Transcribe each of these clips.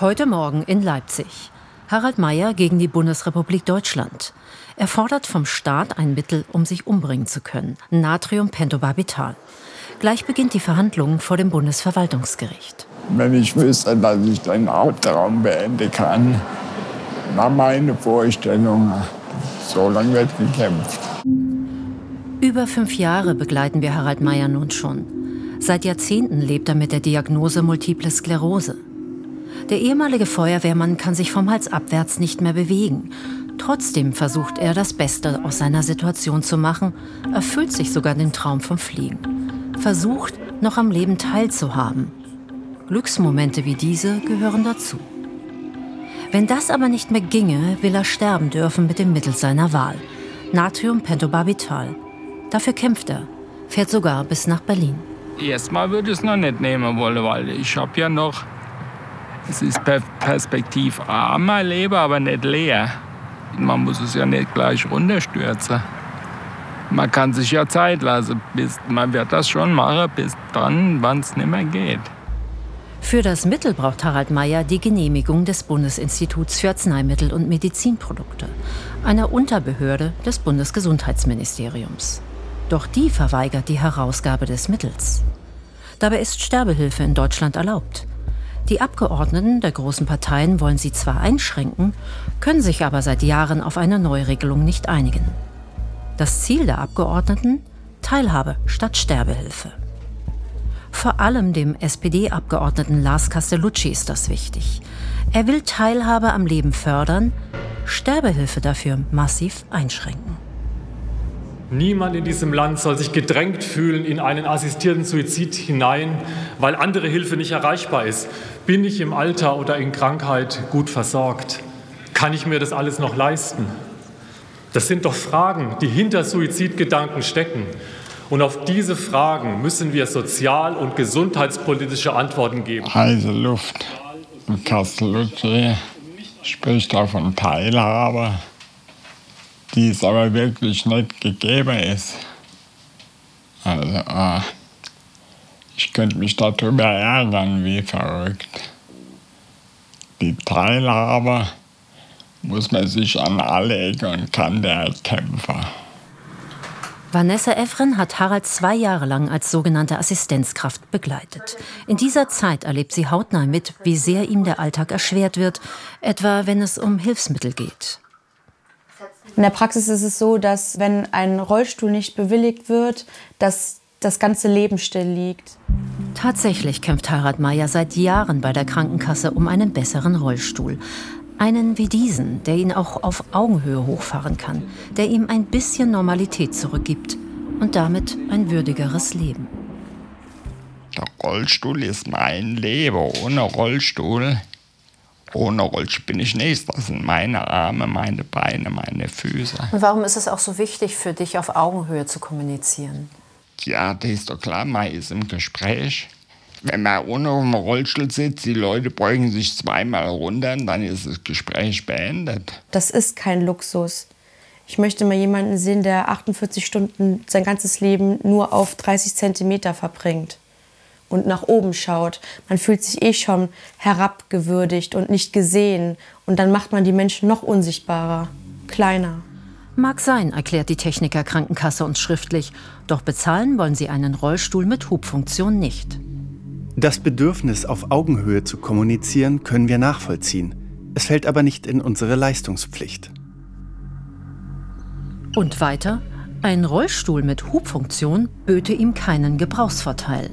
Heute Morgen in Leipzig. Harald Mayer gegen die Bundesrepublik Deutschland. Er fordert vom Staat ein Mittel, um sich umbringen zu können. Natriumpentobarbital. Gleich beginnt die Verhandlung vor dem Bundesverwaltungsgericht. Wenn ich wüsste, dass ich den Hauptraum beenden kann, war meine Vorstellung, so lange wird gekämpft. Über fünf Jahre begleiten wir Harald Mayer nun schon. Seit Jahrzehnten lebt er mit der Diagnose Multiple Sklerose. Der ehemalige Feuerwehrmann kann sich vom Hals abwärts nicht mehr bewegen. Trotzdem versucht er, das Beste aus seiner Situation zu machen, erfüllt sich sogar den Traum vom Fliegen. Versucht, noch am Leben teilzuhaben. Glücksmomente wie diese gehören dazu. Wenn das aber nicht mehr ginge, will er sterben dürfen mit dem Mittel seiner Wahl. Natriumpentobarbital. Dafür kämpft er, fährt sogar bis nach Berlin. Erstmal würde ich es noch nicht nehmen wollen, weil ich habe ja noch, es ist perspektivarm, mein Leben, aber nicht leer. Man muss es ja nicht gleich runterstürzen. Man kann sich ja Zeit lassen, bis, man wird das schon machen, bis dann, wann es nicht mehr geht. Für das Mittel braucht Harald Mayer die Genehmigung des Bundesinstituts für Arzneimittel und Medizinprodukte, einer Unterbehörde des Bundesgesundheitsministeriums. Doch die verweigert die Herausgabe des Mittels. Dabei ist Sterbehilfe in Deutschland erlaubt. Die Abgeordneten der großen Parteien wollen sie zwar einschränken, können sich aber seit Jahren auf eine Neuregelung nicht einigen. Das Ziel der Abgeordneten? Teilhabe statt Sterbehilfe. Vor allem dem SPD-Abgeordneten Lars Castellucci ist das wichtig. Er will Teilhabe am Leben fördern, Sterbehilfe dafür massiv einschränken. Niemand in diesem Land soll sich gedrängt fühlen in einen assistierten Suizid hinein, weil andere Hilfe nicht erreichbar ist. Bin ich im Alter oder in Krankheit gut versorgt? Kann ich mir das alles noch leisten? Das sind doch Fragen, die hinter Suizidgedanken stecken. Und auf diese Fragen müssen wir sozial- und gesundheitspolitische Antworten geben. Heiße Luft. Castellucci spricht da von Teilhabe die es aber wirklich nicht gegeben ist. Also, äh, ich könnte mich darüber ärgern, wie verrückt. Die Teilhabe muss man sich an alle Ecken und Kanten erkämpfen. Vanessa Evren hat Harald zwei Jahre lang als sogenannte Assistenzkraft begleitet. In dieser Zeit erlebt sie hautnah mit, wie sehr ihm der Alltag erschwert wird, etwa wenn es um Hilfsmittel geht. In der Praxis ist es so, dass wenn ein Rollstuhl nicht bewilligt wird, dass das ganze Leben still liegt. Tatsächlich kämpft Harald Meyer seit Jahren bei der Krankenkasse um einen besseren Rollstuhl. Einen wie diesen, der ihn auch auf Augenhöhe hochfahren kann, der ihm ein bisschen Normalität zurückgibt und damit ein würdigeres Leben. Der Rollstuhl ist mein Leben. Ohne Rollstuhl ohne Rollstuhl bin ich nichts. Das sind meine Arme, meine Beine, meine Füße. Und warum ist es auch so wichtig für dich, auf Augenhöhe zu kommunizieren? Ja, das ist doch klar, man ist im Gespräch. Wenn man ohne dem Rollstuhl sitzt, die Leute beugen sich zweimal runter, dann ist das Gespräch beendet. Das ist kein Luxus. Ich möchte mal jemanden sehen, der 48 Stunden sein ganzes Leben nur auf 30 Zentimeter verbringt und nach oben schaut. Man fühlt sich eh schon herabgewürdigt und nicht gesehen. Und dann macht man die Menschen noch unsichtbarer, kleiner. Mag sein, erklärt die Techniker Krankenkasse uns schriftlich. Doch bezahlen wollen sie einen Rollstuhl mit Hubfunktion nicht. Das Bedürfnis, auf Augenhöhe zu kommunizieren, können wir nachvollziehen. Es fällt aber nicht in unsere Leistungspflicht. Und weiter? Ein Rollstuhl mit Hubfunktion böte ihm keinen Gebrauchsvorteil.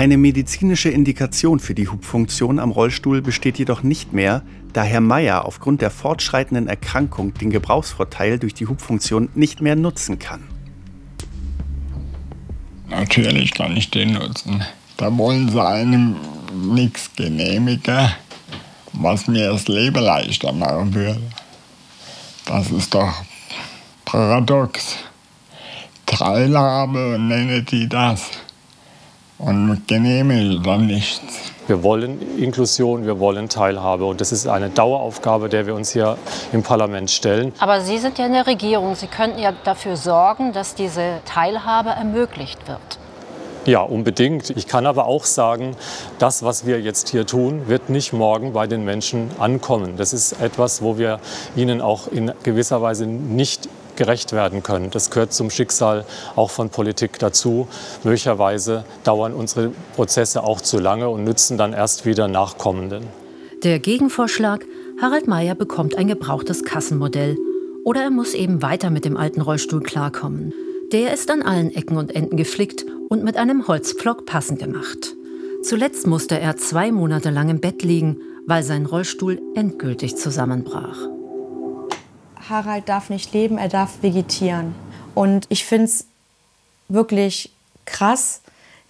Eine medizinische Indikation für die Hubfunktion am Rollstuhl besteht jedoch nicht mehr, da Herr Meyer aufgrund der fortschreitenden Erkrankung den Gebrauchsvorteil durch die Hubfunktion nicht mehr nutzen kann. Natürlich kann ich den nutzen. Da wollen sie einem nichts genehmigen, was mir das Leben leichter machen würde. Das ist doch paradox. Teilhabe nenne die das und genehmige dann nichts. Wir wollen Inklusion, wir wollen Teilhabe. Und das ist eine Daueraufgabe, der wir uns hier im Parlament stellen. Aber Sie sind ja in der Regierung. Sie könnten ja dafür sorgen, dass diese Teilhabe ermöglicht wird. Ja, unbedingt. Ich kann aber auch sagen, das, was wir jetzt hier tun, wird nicht morgen bei den Menschen ankommen. Das ist etwas, wo wir ihnen auch in gewisser Weise nicht gerecht werden können. Das gehört zum Schicksal auch von Politik dazu. Möglicherweise dauern unsere Prozesse auch zu lange und nützen dann erst wieder Nachkommenden. Der Gegenvorschlag, Harald Mayer bekommt ein gebrauchtes Kassenmodell. Oder er muss eben weiter mit dem alten Rollstuhl klarkommen. Der ist an allen Ecken und Enden geflickt und mit einem Holzpflock passend gemacht. Zuletzt musste er zwei Monate lang im Bett liegen, weil sein Rollstuhl endgültig zusammenbrach. Harald darf nicht leben, er darf vegetieren. Und ich finde es wirklich krass,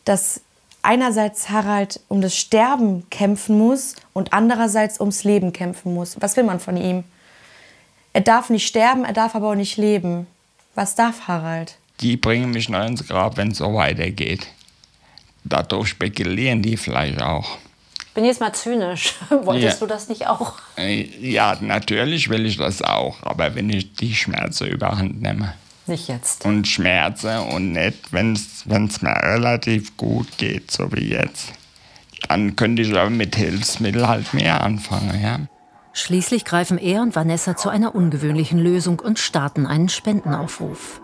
dass einerseits Harald um das Sterben kämpfen muss und andererseits ums Leben kämpfen muss. Was will man von ihm? Er darf nicht sterben, er darf aber auch nicht leben. Was darf Harald? die bringen mich noch ins Grab, wenn es so weitergeht. Dadurch spekulieren die vielleicht auch. Bin jetzt mal zynisch. Wolltest ja. du das nicht auch? Äh, ja, natürlich will ich das auch, aber wenn ich die Schmerzen überhand nehme. Nicht jetzt. Und Schmerzen und nicht, wenn es mir relativ gut geht, so wie jetzt. Dann könnte ich aber mit Hilfsmitteln halt mehr anfangen, ja. Schließlich greifen er und Vanessa zu einer ungewöhnlichen Lösung und starten einen Spendenaufruf.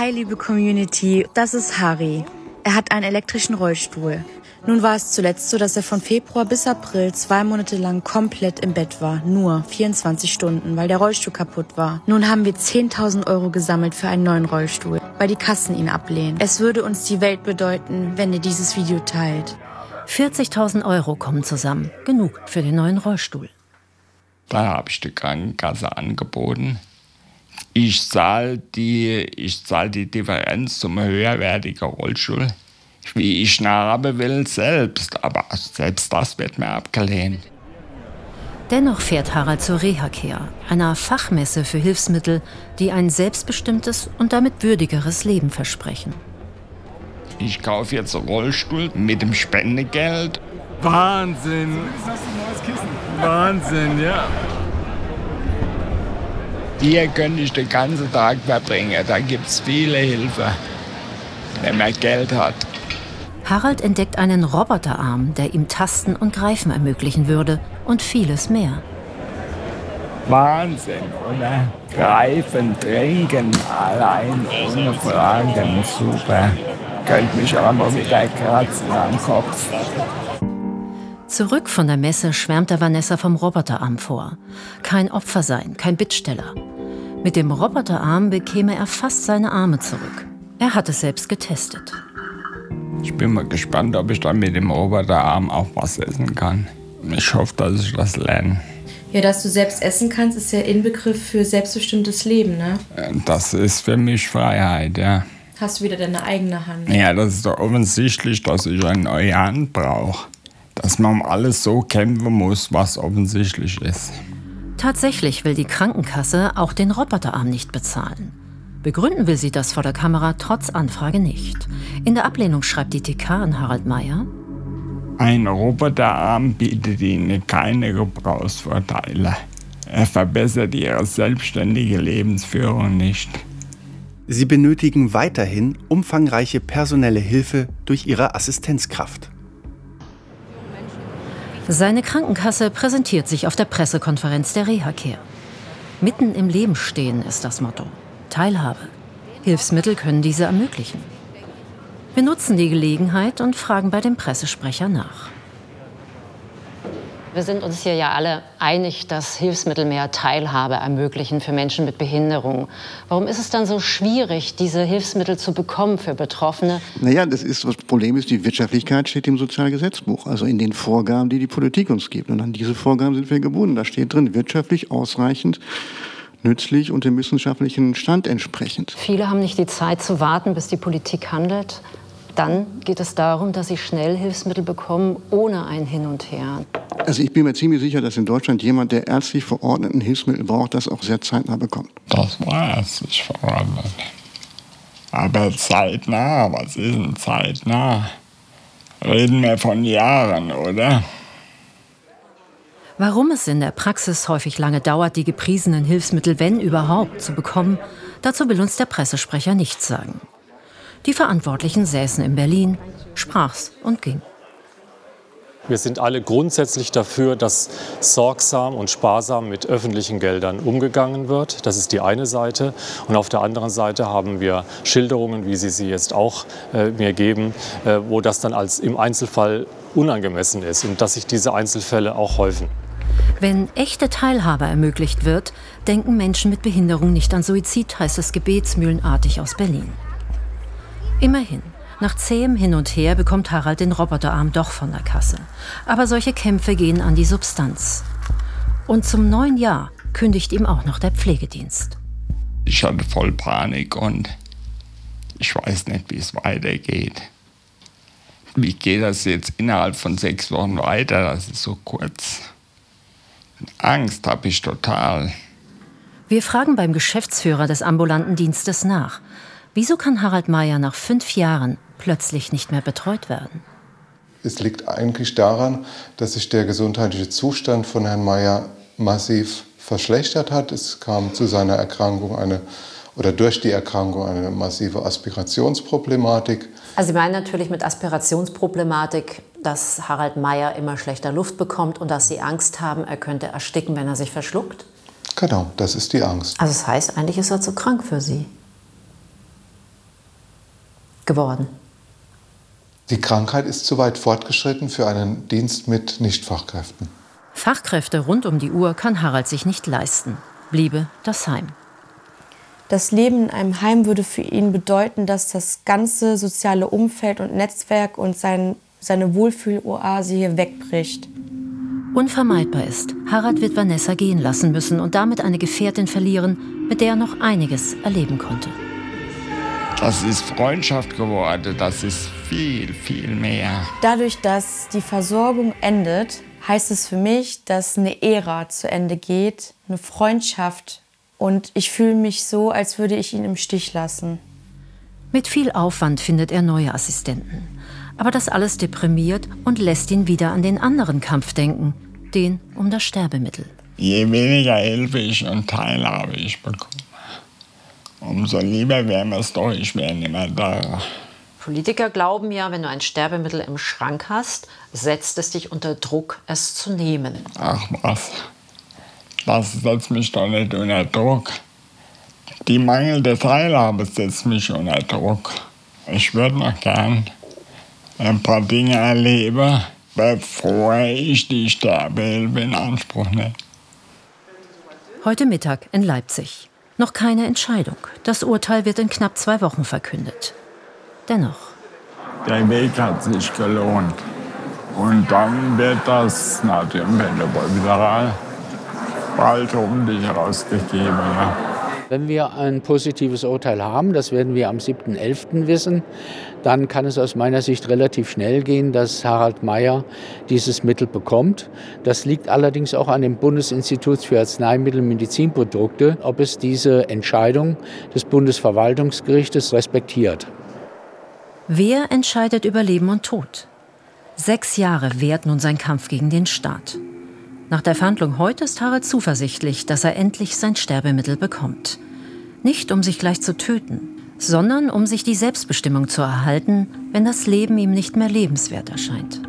Hi, liebe Community, das ist Harry. Er hat einen elektrischen Rollstuhl. Nun war es zuletzt so, dass er von Februar bis April zwei Monate lang komplett im Bett war. Nur 24 Stunden, weil der Rollstuhl kaputt war. Nun haben wir 10.000 Euro gesammelt für einen neuen Rollstuhl, weil die Kassen ihn ablehnen. Es würde uns die Welt bedeuten, wenn ihr dieses Video teilt. 40.000 Euro kommen zusammen. Genug für den neuen Rollstuhl. Da habe ich die Krankenkasse angeboten ich zahle die, zahl die Differenz zum höherwertigen Rollstuhl, wie ich nachhaben will, selbst. Aber selbst das wird mir abgelehnt. Dennoch fährt Harald zur Rehacare, einer Fachmesse für Hilfsmittel, die ein selbstbestimmtes und damit würdigeres Leben versprechen. Ich kaufe jetzt einen Rollstuhl mit dem Spendegeld. Wahnsinn! Wahnsinn, ja. Hier könnte ich den ganzen Tag verbringen. Da gibt es viele Hilfe, wenn man Geld hat. Harald entdeckt einen Roboterarm, der ihm Tasten und Greifen ermöglichen würde und vieles mehr. Wahnsinn, oder? Greifen, trinken, allein, ohne Fragen, super. Könnte mich aber wieder kratzen am Kopf. Zurück von der Messe schwärmte Vanessa vom Roboterarm vor. Kein Opfer sein, kein Bittsteller. Mit dem Roboterarm bekäme er fast seine Arme zurück. Er hat es selbst getestet. Ich bin mal gespannt, ob ich dann mit dem Roboterarm auch was essen kann. Ich hoffe, dass ich das lerne. Ja, dass du selbst essen kannst, ist ja Inbegriff für selbstbestimmtes Leben, ne? Das ist für mich Freiheit, ja. Hast du wieder deine eigene Hand? Ja, das ist doch offensichtlich, dass ich eine neue Hand brauche. Dass man um alles so kämpfen muss, was offensichtlich ist. Tatsächlich will die Krankenkasse auch den Roboterarm nicht bezahlen. Begründen will sie das vor der Kamera trotz Anfrage nicht. In der Ablehnung schreibt die TK an Harald Mayer. Ein Roboterarm bietet Ihnen keine Gebrauchsvorteile. Er verbessert Ihre selbstständige Lebensführung nicht. Sie benötigen weiterhin umfangreiche personelle Hilfe durch Ihre Assistenzkraft. Seine Krankenkasse präsentiert sich auf der Pressekonferenz der Rehacare. Mitten im Leben stehen ist das Motto. Teilhabe. Hilfsmittel können diese ermöglichen. Wir nutzen die Gelegenheit und fragen bei dem Pressesprecher nach. Wir sind uns hier ja alle einig, dass Hilfsmittel mehr Teilhabe ermöglichen für Menschen mit Behinderung. Warum ist es dann so schwierig, diese Hilfsmittel zu bekommen für Betroffene? Naja, das, ist, das Problem ist, die Wirtschaftlichkeit steht im Sozialgesetzbuch, also in den Vorgaben, die die Politik uns gibt. Und an diese Vorgaben sind wir gebunden. Da steht drin, wirtschaftlich ausreichend nützlich und dem wissenschaftlichen Stand entsprechend. Viele haben nicht die Zeit zu warten, bis die Politik handelt. Dann geht es darum, dass sie schnell Hilfsmittel bekommen, ohne ein Hin und Her. Also ich bin mir ziemlich sicher, dass in Deutschland jemand, der ärztlich verordneten Hilfsmittel braucht, das auch sehr zeitnah bekommt. Das war ärztlich verordnet. Aber zeitnah, was ist denn zeitnah? Reden wir von Jahren, oder? Warum es in der Praxis häufig lange dauert, die gepriesenen Hilfsmittel, wenn überhaupt, zu bekommen, dazu will uns der Pressesprecher nichts sagen. Die Verantwortlichen säßen in Berlin, sprach's und ging. Wir sind alle grundsätzlich dafür, dass sorgsam und sparsam mit öffentlichen Geldern umgegangen wird. Das ist die eine Seite. Und auf der anderen Seite haben wir Schilderungen, wie Sie sie jetzt auch äh, mir geben, äh, wo das dann als im Einzelfall unangemessen ist und dass sich diese Einzelfälle auch häufen. Wenn echte Teilhabe ermöglicht wird, denken Menschen mit Behinderung nicht an Suizid, heißt es gebetsmühlenartig aus Berlin. Immerhin, nach zähem Hin und Her bekommt Harald den Roboterarm doch von der Kasse. Aber solche Kämpfe gehen an die Substanz. Und zum neuen Jahr kündigt ihm auch noch der Pflegedienst. Ich hatte voll Panik und ich weiß nicht, wie es weitergeht. Wie geht das jetzt innerhalb von sechs Wochen weiter? Das ist so kurz. Angst habe ich total. Wir fragen beim Geschäftsführer des ambulanten Dienstes nach. Wieso kann Harald Mayer nach fünf Jahren plötzlich nicht mehr betreut werden? Es liegt eigentlich daran, dass sich der gesundheitliche Zustand von Herrn Mayer massiv verschlechtert hat. Es kam zu seiner Erkrankung eine oder durch die Erkrankung eine massive Aspirationsproblematik. Also Sie meinen natürlich mit Aspirationsproblematik, dass Harald Mayer immer schlechter Luft bekommt und dass Sie Angst haben, er könnte ersticken, wenn er sich verschluckt? Genau, das ist die Angst. Also das heißt, eigentlich ist er zu krank für Sie geworden. Die Krankheit ist zu weit fortgeschritten für einen Dienst mit Nichtfachkräften. Fachkräfte rund um die Uhr kann Harald sich nicht leisten. Bliebe das Heim. Das Leben in einem Heim würde für ihn bedeuten, dass das ganze soziale Umfeld und Netzwerk und sein, seine Wohlfühloase hier wegbricht. Unvermeidbar ist, Harald wird Vanessa gehen lassen müssen und damit eine Gefährtin verlieren, mit der er noch einiges erleben konnte. Das ist Freundschaft geworden, das ist viel, viel mehr. Dadurch, dass die Versorgung endet, heißt es für mich, dass eine Ära zu Ende geht, eine Freundschaft. Und ich fühle mich so, als würde ich ihn im Stich lassen. Mit viel Aufwand findet er neue Assistenten. Aber das alles deprimiert und lässt ihn wieder an den anderen Kampf denken, den um das Sterbemittel. Je weniger Hilfe ich und Teilhabe ich bekomme, umso lieber wäre mir es doch, ich wäre nicht mehr da. Politiker glauben ja, wenn du ein Sterbemittel im Schrank hast, setzt es dich unter Druck, es zu nehmen. Ach was, das setzt mich doch nicht unter Druck. Die mangelnde Teilhabe setzt mich unter Druck. Ich würde noch gern ein paar Dinge erleben, bevor ich die Sterbehilfe in Anspruch nehme. Heute Mittag in Leipzig. Noch keine Entscheidung. Das Urteil wird in knapp zwei Wochen verkündet. Dennoch. Der Weg hat sich gelohnt. Und dann wird das Natriumpentobarbital bald hoffentlich herausgegeben. Ja. Wenn wir ein positives Urteil haben, das werden wir am 7.11. wissen, dann kann es aus meiner Sicht relativ schnell gehen, dass Harald Mayer dieses Mittel bekommt. Das liegt allerdings auch an dem Bundesinstitut für Arzneimittel und Medizinprodukte, ob es diese Entscheidung des Bundesverwaltungsgerichtes respektiert. Wer entscheidet über Leben und Tod? Sechs Jahre währt nun sein Kampf gegen den Staat. Nach der Verhandlung heute ist Harald zuversichtlich, dass er endlich sein Sterbemittel bekommt. Nicht um sich gleich zu töten, sondern um sich die Selbstbestimmung zu erhalten, wenn das Leben ihm nicht mehr lebenswert erscheint.